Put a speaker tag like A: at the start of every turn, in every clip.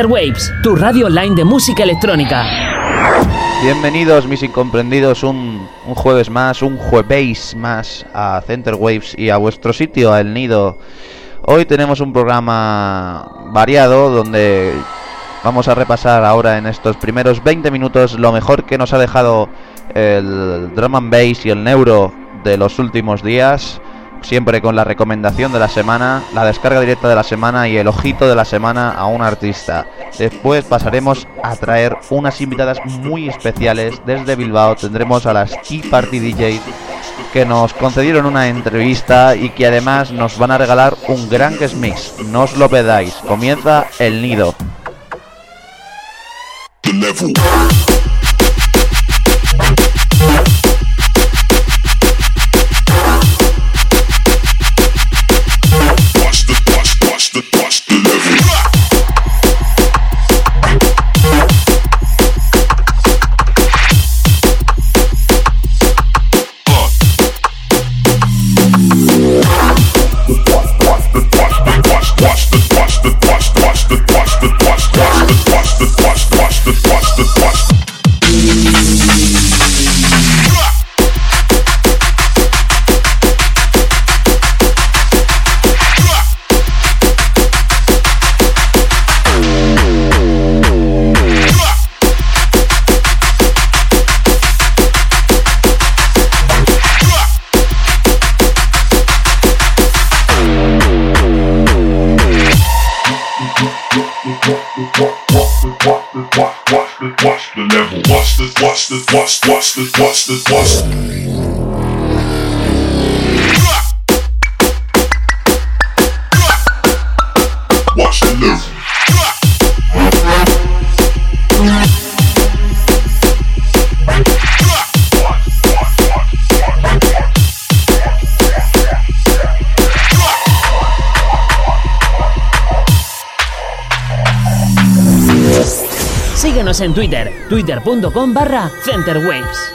A: Waves, tu radio online de música electrónica.
B: Bienvenidos mis incomprendidos un, jueves más, un jueves más a Center Waves y a vuestro sitio, a El Nido. Hoy tenemos un programa variado donde vamos a repasar ahora en estos primeros 20 minutos lo mejor que nos ha dejado el drum and bass y el neuro de los últimos días siempre con la recomendación de la semana, la descarga directa de la semana y el ojito de la semana a un artista. Después pasaremos a traer unas invitadas muy especiales desde Bilbao. Tendremos a las Tea Party DJs que nos concedieron una entrevista y que además nos van a regalar un gran guest mix. No os lo pedáis. Comienza el nido.
A: Síguenos en Twitter, twitter.com barra centerwaves.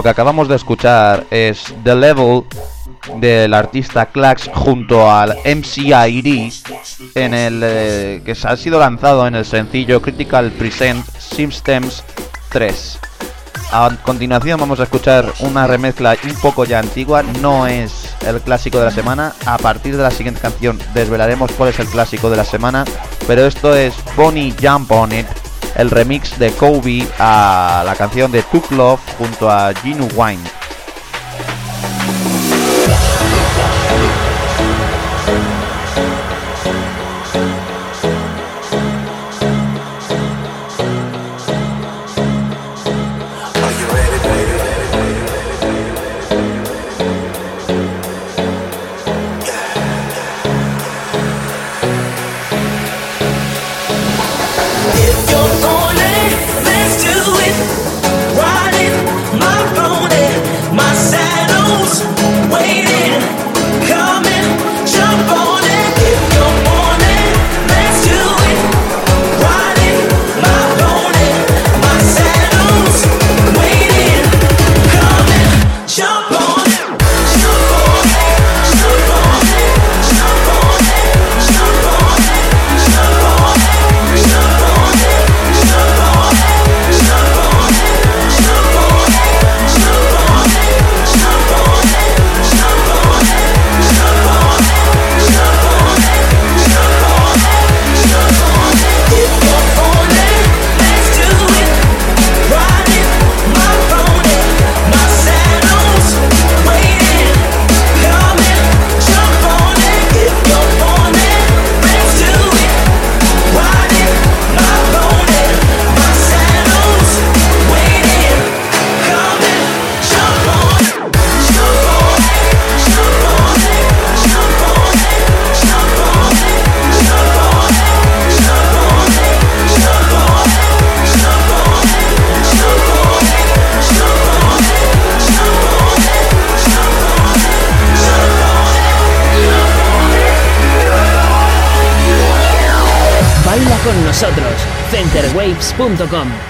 A: Lo que acabamos de escuchar es The Level del artista Clax junto al MCID en el eh, que ha sido lanzado en el sencillo Critical Present Systems 3. A continuación vamos a escuchar una remezcla un poco ya antigua, no es el clásico de la semana. A partir de la siguiente canción desvelaremos cuál es el clásico de la semana, pero esto es Bonnie Jump On It el remix de Kobe a la canción de Took Love junto a Ginu Wine. centerwaves.com
C: clásico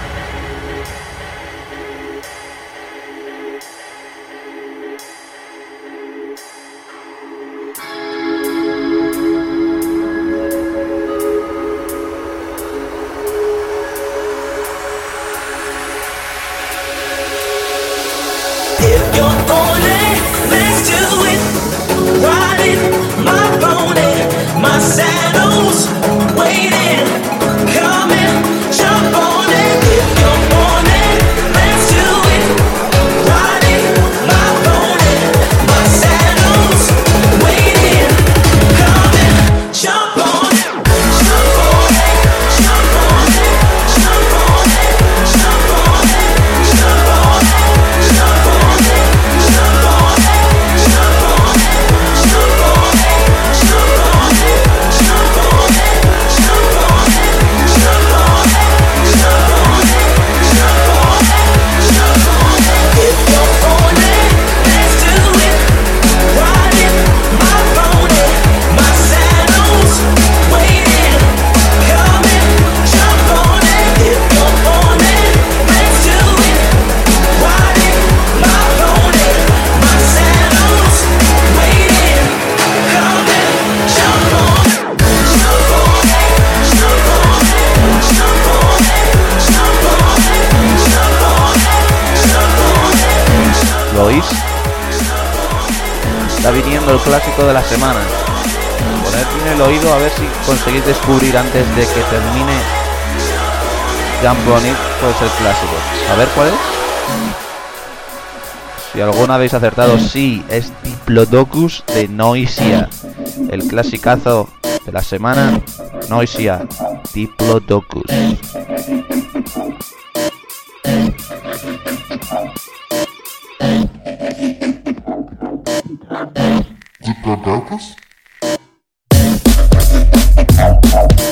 C: de la semana. Poned bien el oído a ver si conseguís descubrir antes de que termine Jump On It pues el clásico. A ver cuál es. Si alguna habéis acertado, sí, es Diplodocus de Noisia. El clasicazo de la semana, Noisia, Diplodocus.
D: Diplodocus?
C: clasicazo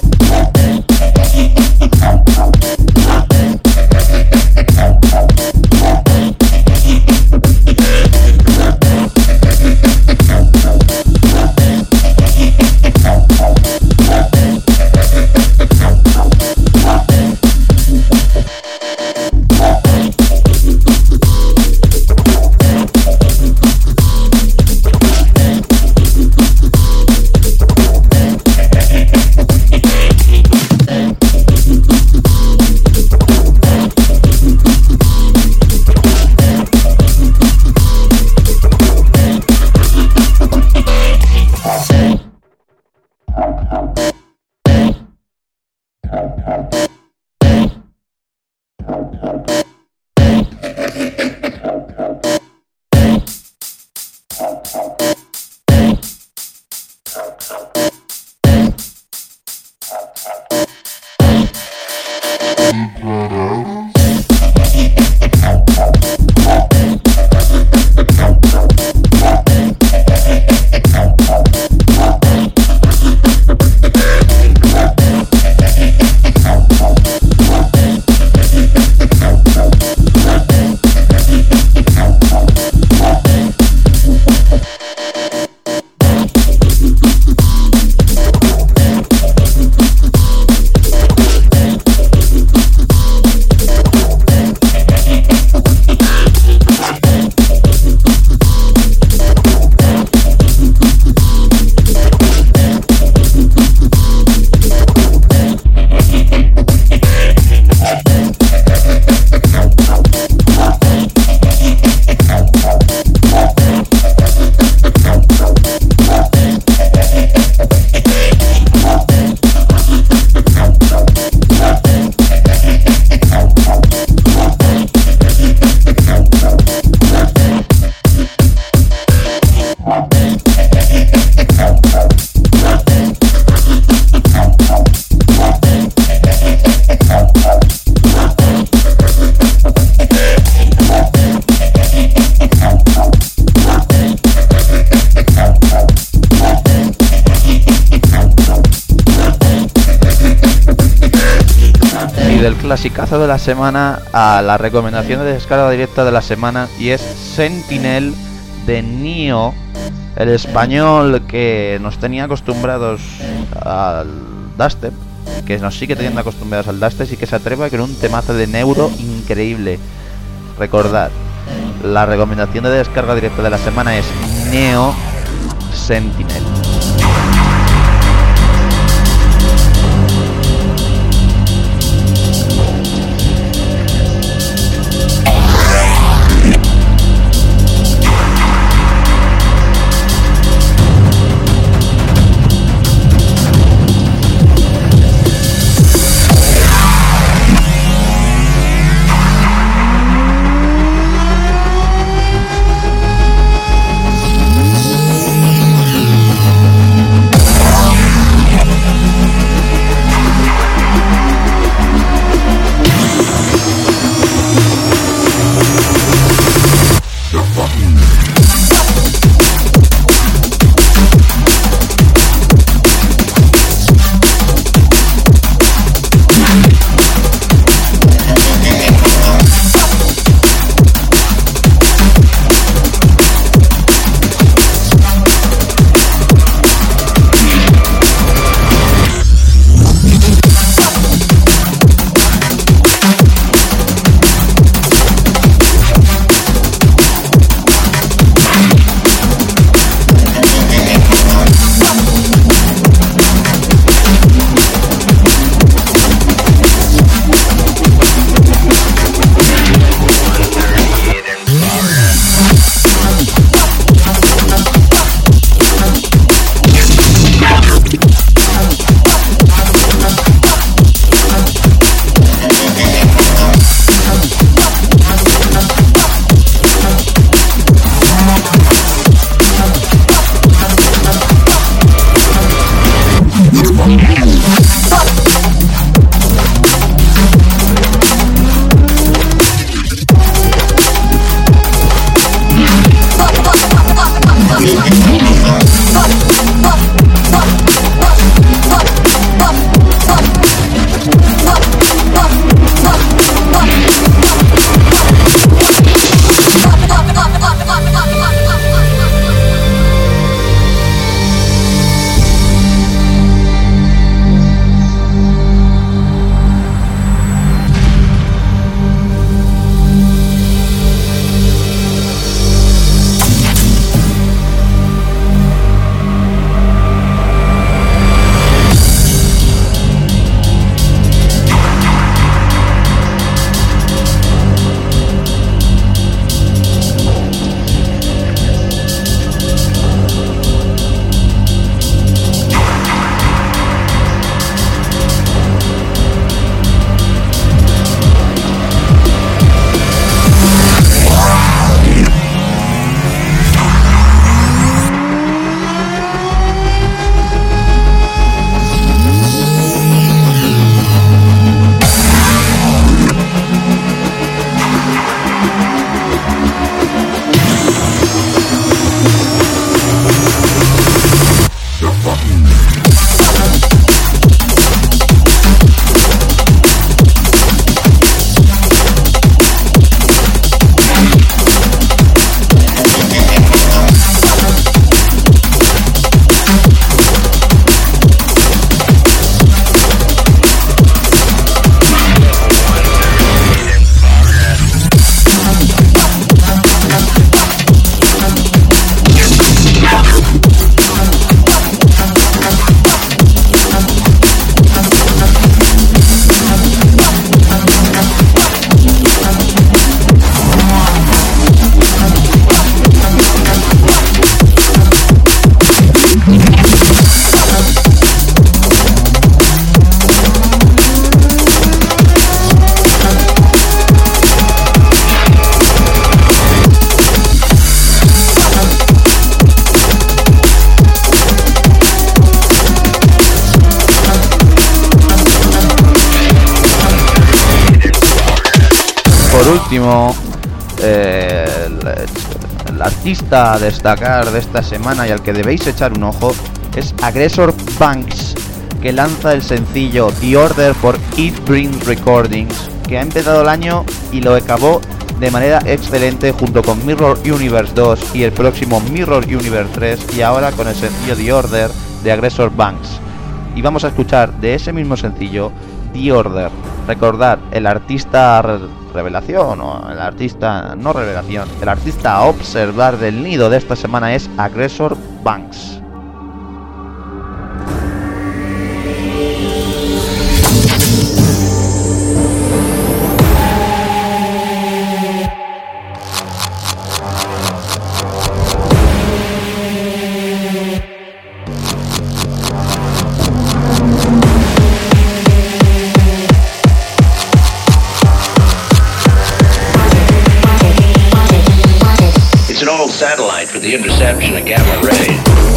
C: la semana a la recomendación de descarga directa de la semana y es Sentinel de Nio, el español que nos tenía acostumbrados al dubstep,
B: que nos sigue teniendo acostumbrados al Dastes y que se atreva con un temazo de neuro increíble. Recordad, la recomendación de descarga directa de la semana es Neo Sentinel. Eh, el, artista a destacar de esta semana y al que debéis echar un ojo es Aggressor Banks, que lanza el sencillo The Order por Eat Bring Recordings, que ha empezado el año y lo acabó de manera excelente junto con Mirror Universe 2 y el próximo Mirror Universe 3 y ahora con el sencillo The Order de Aggressor Banks. Y vamos a escuchar de ese mismo sencillo The Order. Recordar, el artista revelación o el artista no revelación, el artista a observar del nido de esta semana es Aggressor Banks.
E: The interception of gamma rays.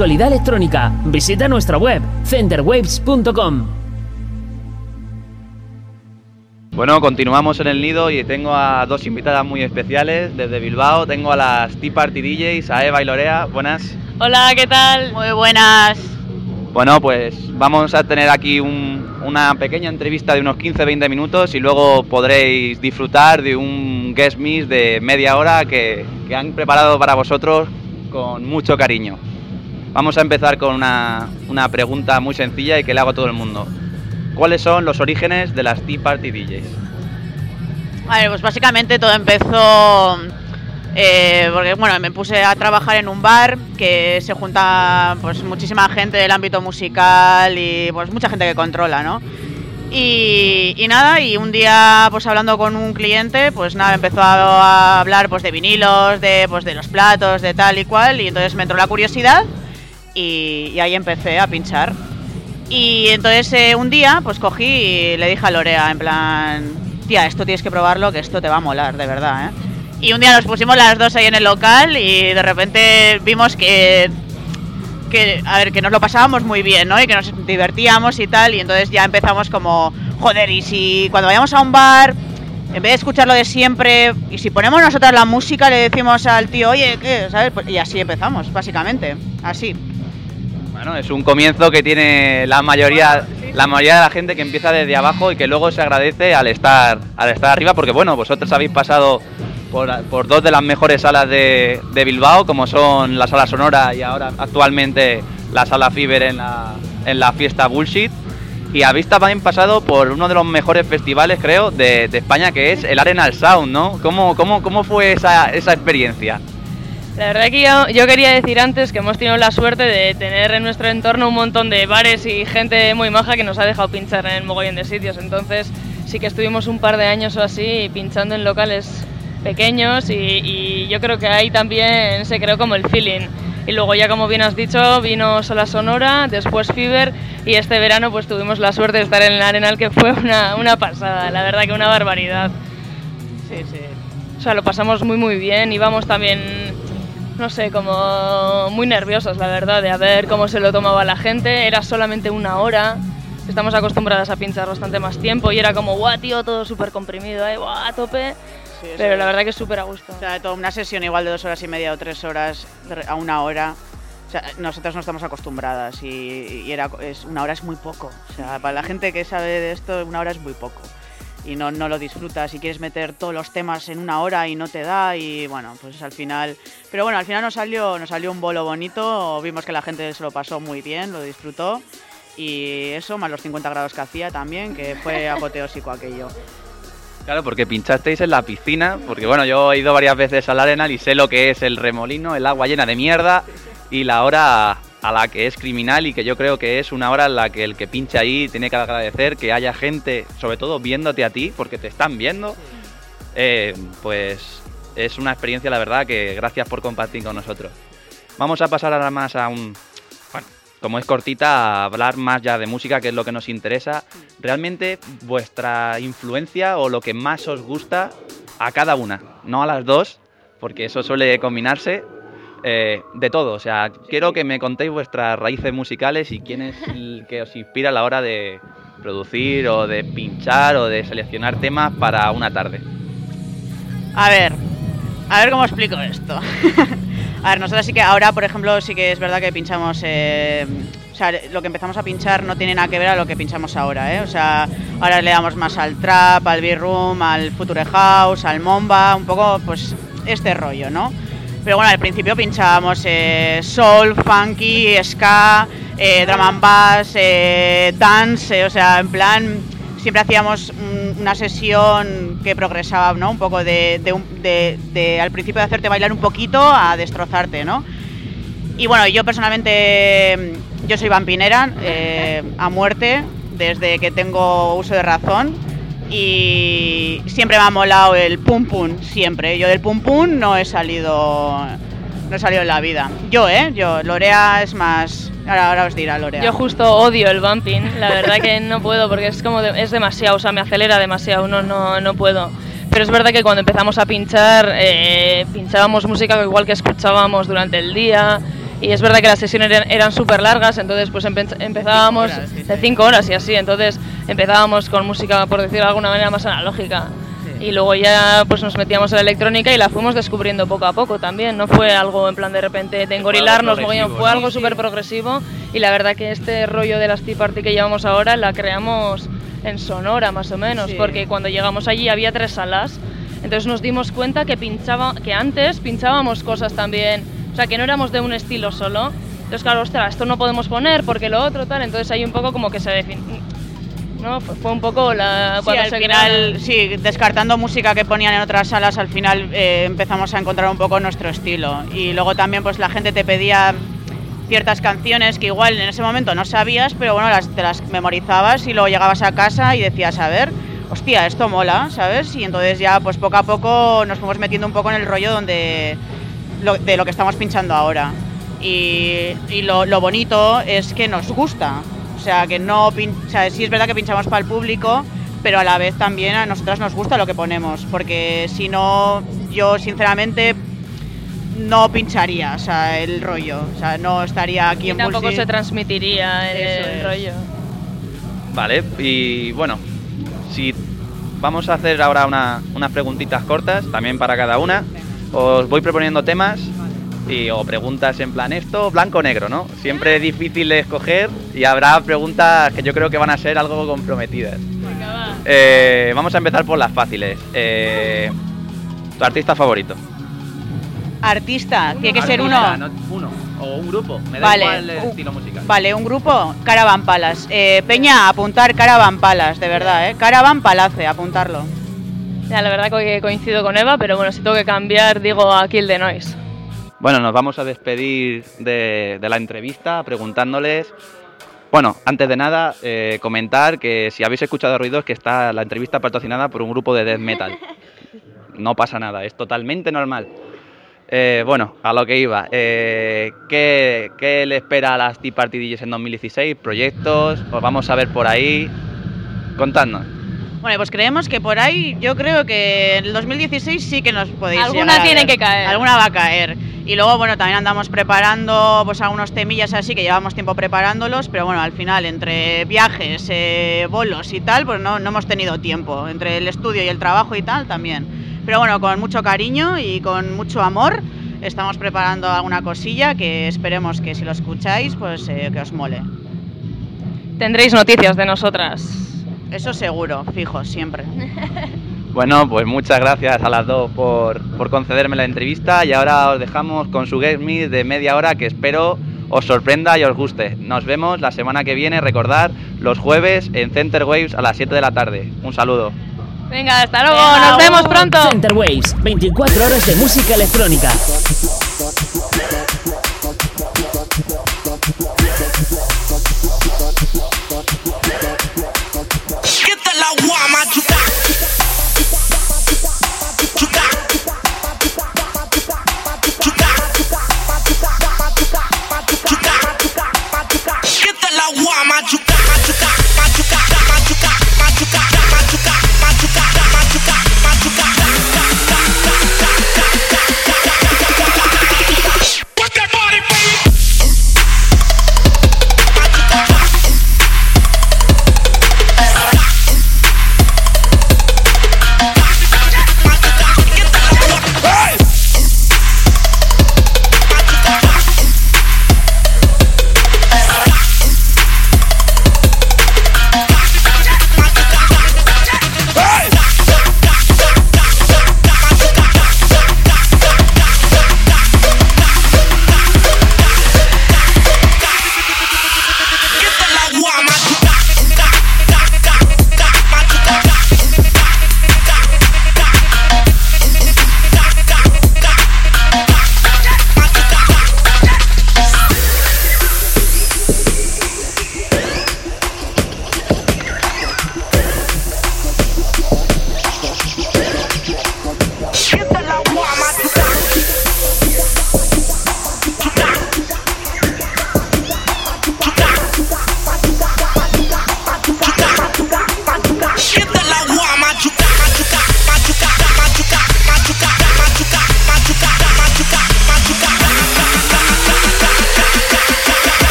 A: Actualidad electrónica, visita nuestra web centerwaves.com.
F: Bueno, continuamos en el nido y tengo a dos invitadas muy especiales desde Bilbao. Tengo a las Tea Party DJs, a Eva y Lorea. Buenas.
G: Hola, ¿qué tal?
H: Muy buenas.
F: Bueno, pues vamos a tener aquí un- una pequeña entrevista de unos 15-20 minutos y luego podréis disfrutar de un guest miss de media hora que, que han preparado para vosotros con mucho cariño. Vamos a empezar con una, una pregunta muy sencilla y que le hago a todo el mundo. ¿Cuáles son los orígenes de las Tea Party DJs?
H: A pues básicamente todo empezó eh, porque bueno, me puse a trabajar en un bar que se junta pues muchísima gente del ámbito musical y pues mucha gente que controla, ¿no? Y, y nada, y un día pues hablando con un cliente, pues nada, empezó a, a hablar pues de vinilos, de pues de los platos, de tal y cual, y entonces me entró la curiosidad y, ahí empecé a pinchar. Y entonces eh, un día pues cogí y le dije a Lorea en plan, tía, esto tienes que probarlo, que esto te va a molar, de verdad, ¿eh? Y un día nos pusimos las dos ahí en el local y de repente vimos que, que, a ver, que nos lo pasábamos muy bien, ¿no? Y que nos divertíamos y tal, y entonces ya empezamos como, joder, y si cuando vayamos a un bar, en vez de escuchar lo de siempre, y si ponemos nosotros la música, le decimos al tío, oye, ¿qué? Pues- Y así empezamos, básicamente, así.
F: Es un comienzo que tiene la mayoría, la mayoría de la gente que empieza desde abajo y que luego se agradece al estar, al estar arriba, porque bueno, vosotros habéis pasado por, dos de las mejores salas de, Bilbao, como son la sala Sonora y ahora actualmente la sala Fiber en la, en la fiesta Bullshit. Y habéis también pasado por uno de los mejores festivales, creo, de, de España, que es el Arenal Sound, ¿no? ¿Cómo, cómo, cómo fue esa, esa experiencia?
G: La verdad que yo, yo quería decir antes que hemos tenido la suerte de tener en nuestro entorno un montón de bares y gente muy maja que nos ha dejado pinchar en mogollón de sitios. Entonces sí que estuvimos un par de años o así pinchando en locales pequeños y, y yo creo que ahí también se creó como el feeling. Y luego ya como bien has dicho, vino Sola Sonora, después Fiber y este verano pues tuvimos la suerte de estar en el Arenal que fue una, una pasada, la verdad que una barbaridad.
H: Sí, sí.
G: O sea, lo pasamos muy muy bien, íbamos también, no sé, como muy nerviosos, la verdad, de a ver cómo se lo tomaba la gente. Era solamente una hora, estamos acostumbradas a pinchar bastante más tiempo y era como, guau, tío, todo súper comprimido, eh, guau, a tope.
H: Sí,
G: Pero
H: sí.
G: la verdad que es súper a gusto.
H: O sea, toda una sesión igual de dos horas y media o tres horas a una hora. O sea, nosotras no estamos acostumbradas y, y era, es, una hora es muy poco. O sea, para la gente que sabe de esto, una hora es muy poco. Y no, no lo disfrutas. Si quieres meter todos los temas en una hora y no te da, y bueno, pues al final. Pero bueno, al final nos salió, nos salió un bolo bonito. Vimos que la gente se lo pasó muy bien, lo disfrutó. Y eso, más los 50 grados que hacía también, que fue apoteósico aquello.
F: Claro, porque pinchasteis en la piscina, porque bueno, yo he ido varias veces al Arenal y sé lo que es el remolino, el agua llena de mierda y la hora a la que es criminal y que yo creo que es una hora en la que el que pincha ahí tiene que agradecer que haya gente, sobre todo viéndote a ti, porque te están viendo, eh, pues es una experiencia, la verdad, que gracias por compartir con nosotros. Vamos a pasar ahora más a un, bueno, como es cortita, a hablar más ya de música, que es lo que nos interesa. Realmente vuestra influencia o lo que más os gusta a cada una, no a las dos, porque eso suele combinarse. Eh, de todo, o sea, quiero que me contéis vuestras raíces musicales y quién es el que os inspira a la hora de producir o de pinchar o de seleccionar temas para una tarde.
H: A ver, a ver cómo explico esto. a ver, nosotros sí que ahora, por ejemplo, sí que es verdad que pinchamos. eh, o sea, lo que empezamos a pinchar no tiene nada que ver a lo que pinchamos ahora, ¿eh? O sea, ahora le damos más al trap, al B-Room, al Future House, al Momba, un poco, pues, este rollo, ¿no? Pero bueno, al principio pinchábamos eh, soul, funky, ska, eh, drum and bass, eh, dance, eh, o sea, en plan, siempre hacíamos una sesión que progresaba, ¿no? Un poco de, de al principio de hacerte bailar un poquito a destrozarte, ¿no? Y bueno, yo personalmente, yo soy vampinera eh, a muerte desde que tengo uso de razón y siempre me ha molado el pum pum, siempre. Yo del pum pum no he salido, no he salido en la vida. Yo, ¿eh? Yo, Lorea es más... Ahora, ahora os dirá Lorea.
G: Yo justo odio el bumping, la verdad que no puedo porque es como es demasiado, o sea, me acelera demasiado, no, no, no puedo. Pero es verdad que cuando empezamos a pinchar, eh, pinchábamos música igual que escuchábamos durante el día Y es verdad que las sesiones eran, eran súper largas, entonces pues empe- empezábamos
H: horas, sí,
G: de
H: sí.
G: cinco horas y así, entonces empezábamos con música, por decirlo de alguna manera, más analógica. Y luego ya pues nos metíamos en la electrónica y la fuimos descubriendo poco a poco también. No fue algo en plan de repente de engorilarnos, fue
F: ¿no?
G: algo súper progresivo. Y la verdad que este rollo de las Tea Party que llevamos ahora la creamos en Sonora más o menos,
H: Sí.
G: porque cuando llegamos allí había tres salas. Entonces nos dimos cuenta que pinchaba, que antes pinchábamos cosas también, o sea que no éramos de un estilo solo. Entonces claro, ostras, esto no podemos poner porque lo otro tal. Entonces ahí un poco como que se define. No, fue, fue un poco la
H: Sí,
G: cuando
H: al
G: se
H: final, sí, descartando música que ponían en otras salas, al final eh, empezamos a encontrar un poco nuestro estilo. Y luego también pues la gente te pedía ciertas canciones que igual en ese momento no sabías, pero bueno, las, te las memorizabas y luego llegabas a casa y decías, a ver, hostia, esto mola, ¿sabes? Y entonces ya pues poco a poco nos fuimos metiendo un poco en el rollo donde lo- de lo que estamos pinchando ahora. Y, y lo, lo bonito es que nos gusta. O sea, que no pin- o sea, sí es verdad que pinchamos para el público, pero a la vez también a nosotras nos gusta lo que ponemos. Porque si no, yo sinceramente no pincharía o sea, el rollo. O sea, no estaría aquí
G: y
H: en
G: tampoco se transmitiría el
H: es.
G: rollo.
F: Vale, y bueno, si vamos a hacer ahora una- unas preguntitas cortas, también para cada una. Os voy proponiendo temas y, o preguntas en plan esto, blanco o negro, ¿no? Siempre es difícil de escoger y habrá preguntas que yo creo que van a ser algo comprometidas. Eh, vamos a empezar por las fáciles. Eh, ¿Tu artista favorito?
H: Artista, tiene que ser uno.
F: no- uno. O un grupo, me da
H: Vale,
F: igual el estilo musical.
H: Vale, un grupo, Caravan Palace. Eh, Peña, apuntar Caravan Palace, de verdad, ¿eh? Caravan Palace, apuntarlo.
G: Ya, la verdad que coincido con Eva, pero bueno, si tengo que cambiar, digo a Kill the Noise.
F: Bueno, nos vamos a despedir de, de la entrevista preguntándoles. Bueno, antes de nada, eh, comentar que si habéis escuchado ruidos, que está la entrevista patrocinada por un grupo de death metal. No pasa nada, es totalmente normal. Eh, bueno, a lo que iba. eh, ¿qué, qué le espera a las Tea Party DJs en 2016? ¿Proyectos? ¿Os vamos a ver por ahí? Contadnos.
H: Bueno, pues creemos que por ahí, yo creo que en el 2016 sí que nos podéis
G: Alguna
H: llegar
G: tiene que caer.
H: Alguna va a caer. Y luego, bueno, también andamos preparando pues algunos temillas así que llevamos tiempo preparándolos, pero bueno, al final, entre viajes, eh, bolos y tal, pues no, no hemos tenido tiempo. Entre el estudio y el trabajo y tal, también. Pero bueno, con mucho cariño y con mucho amor, estamos preparando alguna cosilla que esperemos que si lo escucháis, pues eh, que os mole.
G: Tendréis noticias de nosotras.
H: Eso seguro, fijo, siempre.
F: Bueno, pues muchas gracias a las dos por, por concederme la entrevista y ahora os dejamos con su guest mix de media hora que espero os sorprenda y os guste. Nos vemos la semana que viene, recordar, los jueves en Center Waves a las 7 de la tarde. Un saludo.
G: Venga, hasta luego,
H: Venga,
G: nos vemos pronto.
A: Center Waves, 24 horas de música electrónica.
I: I'm my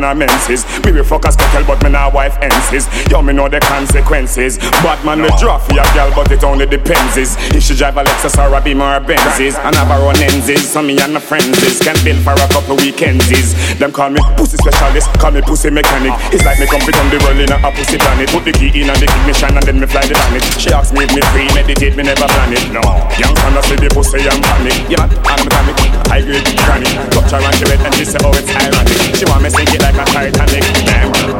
I: fuck a girl pan a menses. Me we fuck a but me nah wife enses. Yo me know the consequences. Bad man me draw for a girl but it only depends is if she drive a Lexus or a Beamer or Benzes and have her own lenses. So me and my friends is can bill for a couple weekends is. Them call me pussy specialist, call me pussy mechanic. It's like me come on the world in a pussy planet. Put the key in and the ignition and then me fly the planet. She asks me if me free, meditate, me never plan it. No, young son see the pussy and panic. Yeah, I'm mechanic, I grade granny. Touch her and she wet and she say oh it's ironic. She want me sink it like a Titanic. Damn.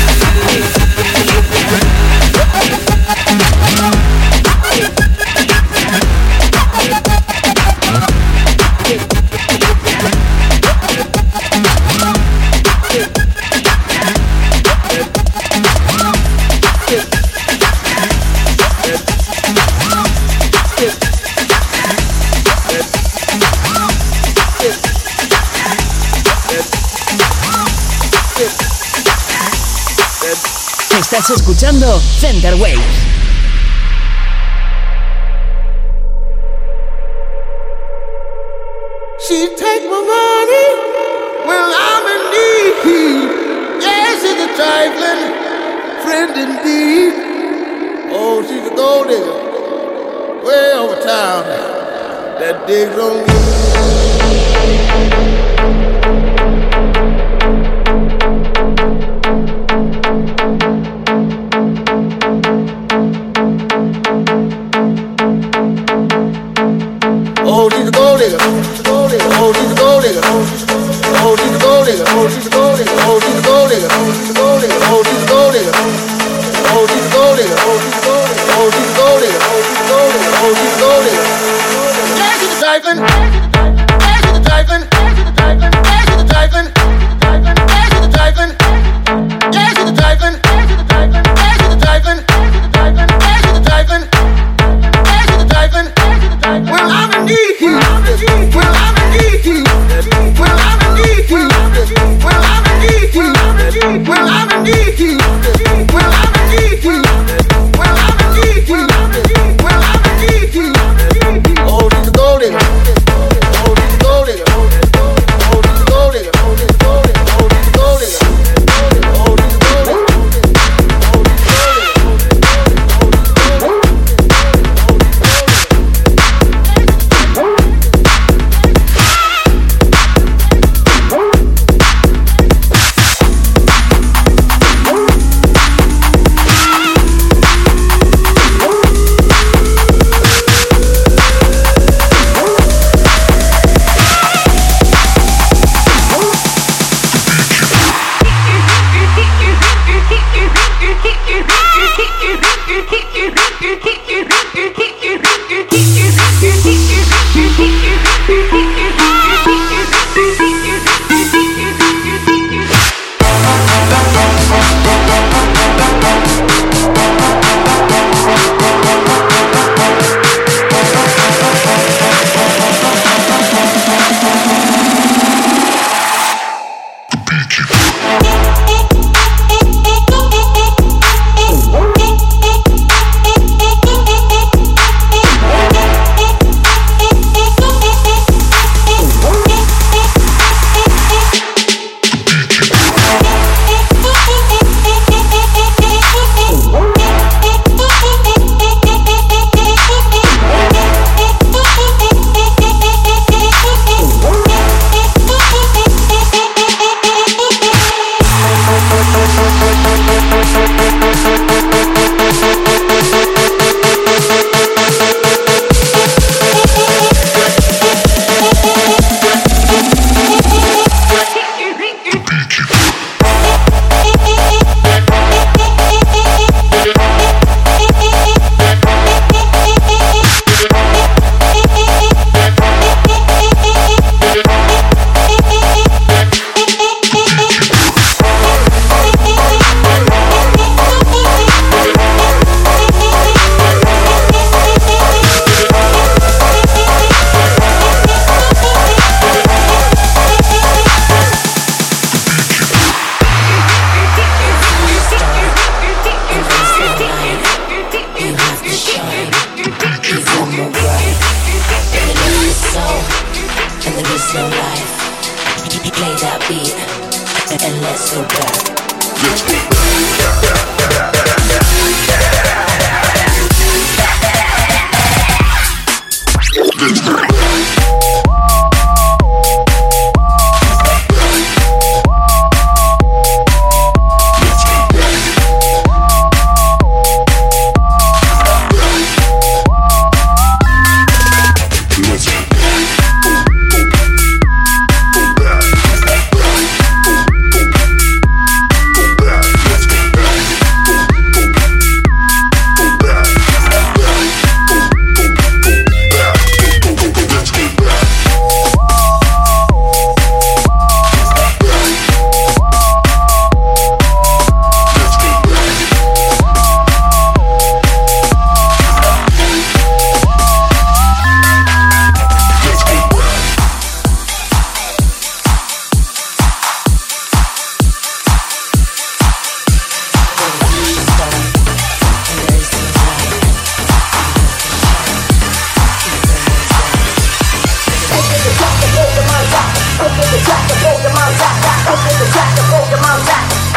J: Estás escuchando Center Waves.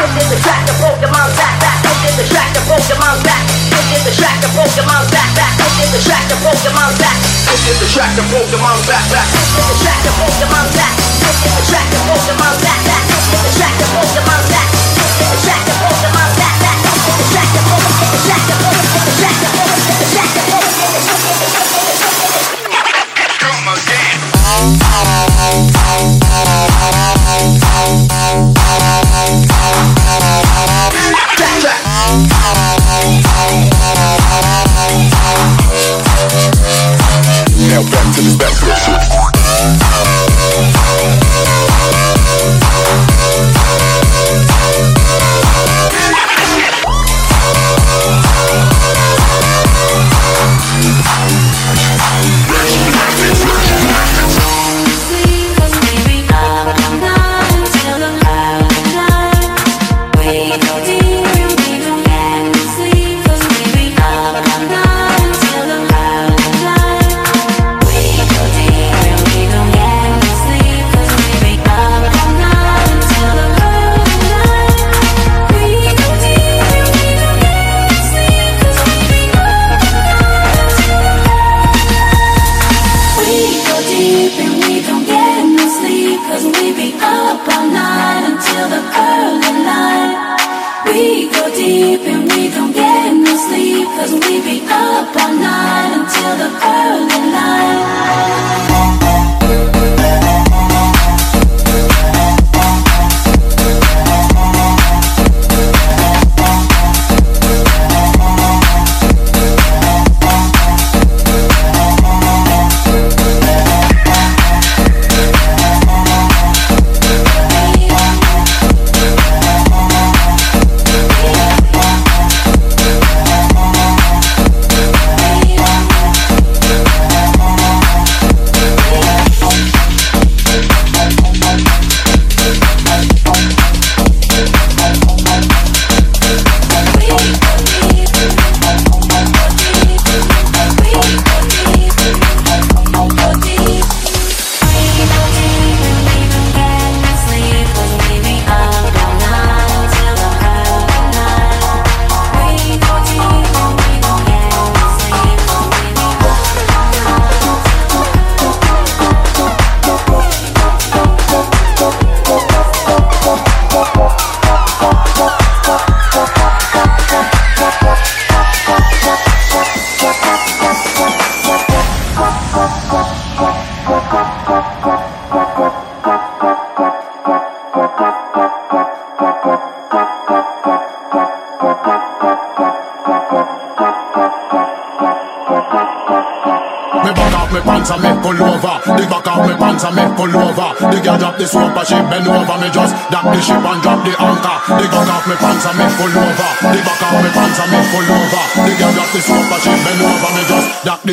K: This is the track that broke your mom's back, back. This is the track that broke your mom's back. This is the track that broke your mom's back, back. This is the track that broke your mom's back. This is the track that broke your mom's back, back. This is the track that broke your mom's back. This is the track that broke your mom's back, back. This is the track that broke your mom's back. This is the track that broke your mom's back, back. This is
L: the track that broke your mom's back, back.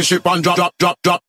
L: ship and drop, drop, drop, drop.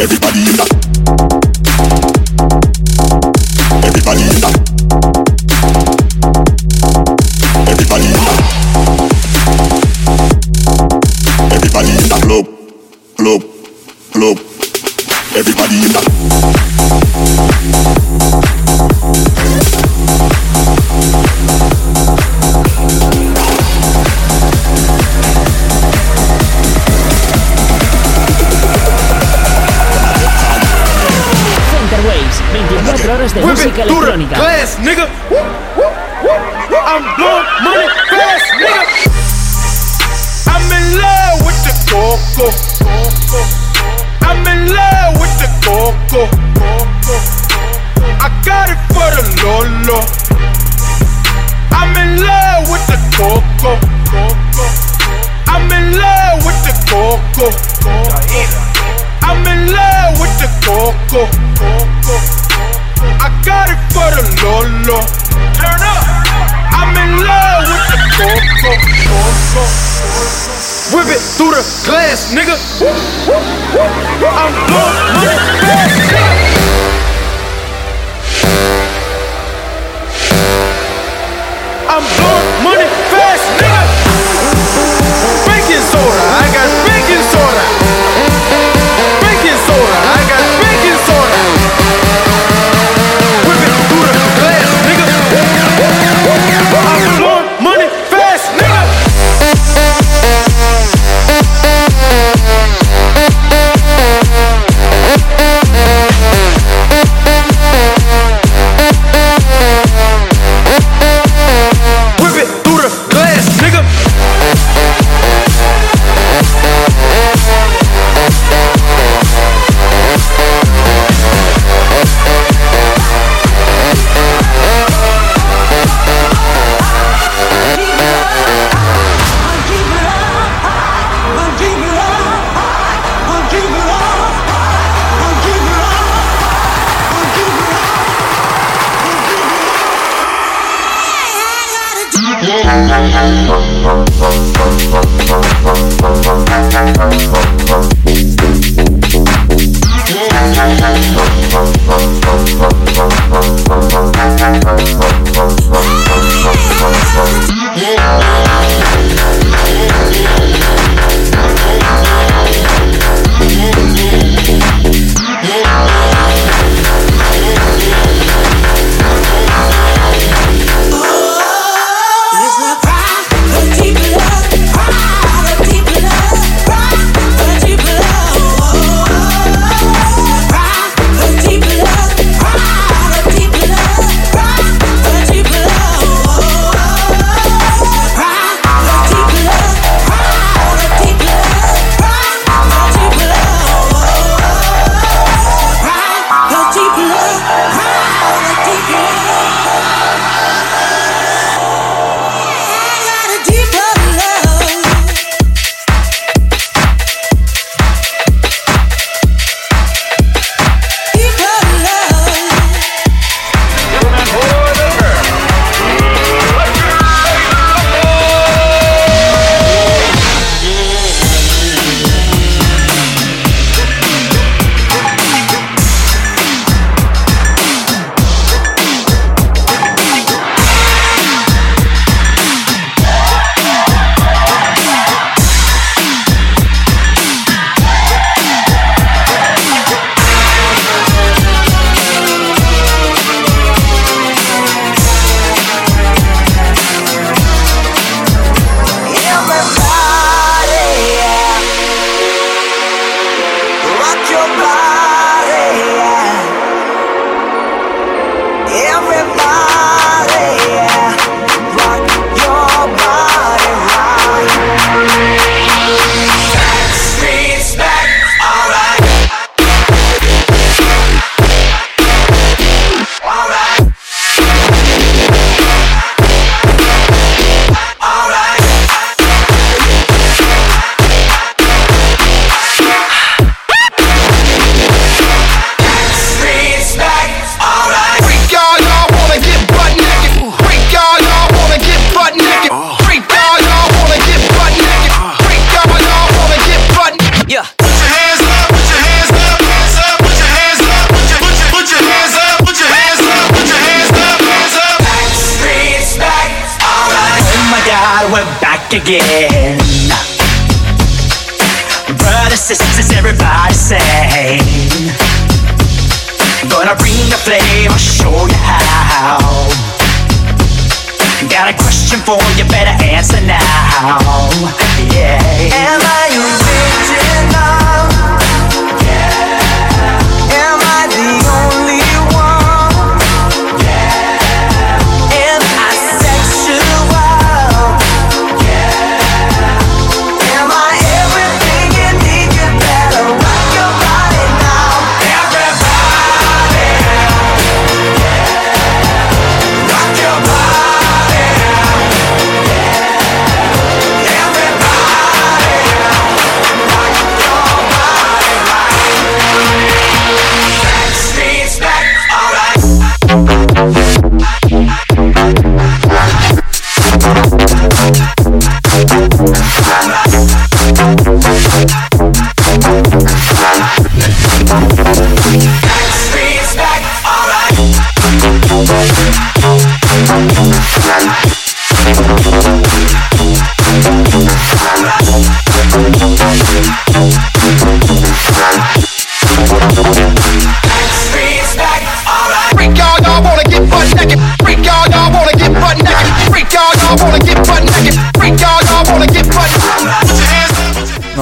M: Everybody in the Everybody in the Everybody in the Everybody in the club, club, club. Everybody in the
N: ass, nigga. I'm blowing.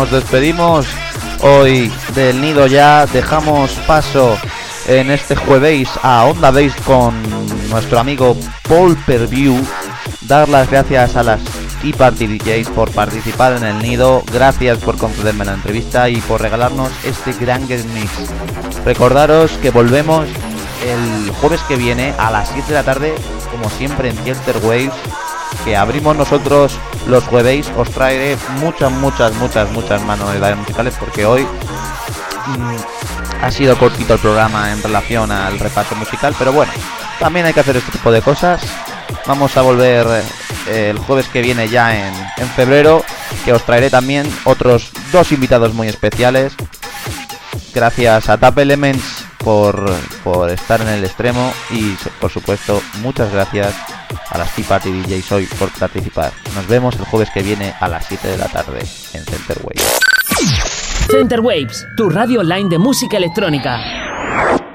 F: Nos despedimos hoy del nido ya. Dejamos paso en este jueves a Onda Base con nuestro amigo Paul Perview. Dar las gracias a las Tea Party DJs por participar en el nido. Gracias por concederme la entrevista y por regalarnos este gran guest mix. Recordaros que volvemos el jueves que viene a las 7 de la tarde, como siempre en Theater Waves que abrimos nosotros los jueves. Os traeré muchas, muchas, muchas, muchas manualidades musicales porque hoy mm, ha sido cortito el programa en relación al repaso musical, pero bueno, también hay que hacer este tipo de cosas. Vamos a volver eh, el jueves que viene ya en, en febrero, que os traeré también otros dos invitados muy especiales. Gracias a Tap Elements por, por estar en el extremo y por supuesto muchas gracias a las Tea Party DJs hoy por participar. Nos vemos el jueves que viene a las 7 de la tarde en Center Waves.
J: Center Waves, tu radio online de música electrónica.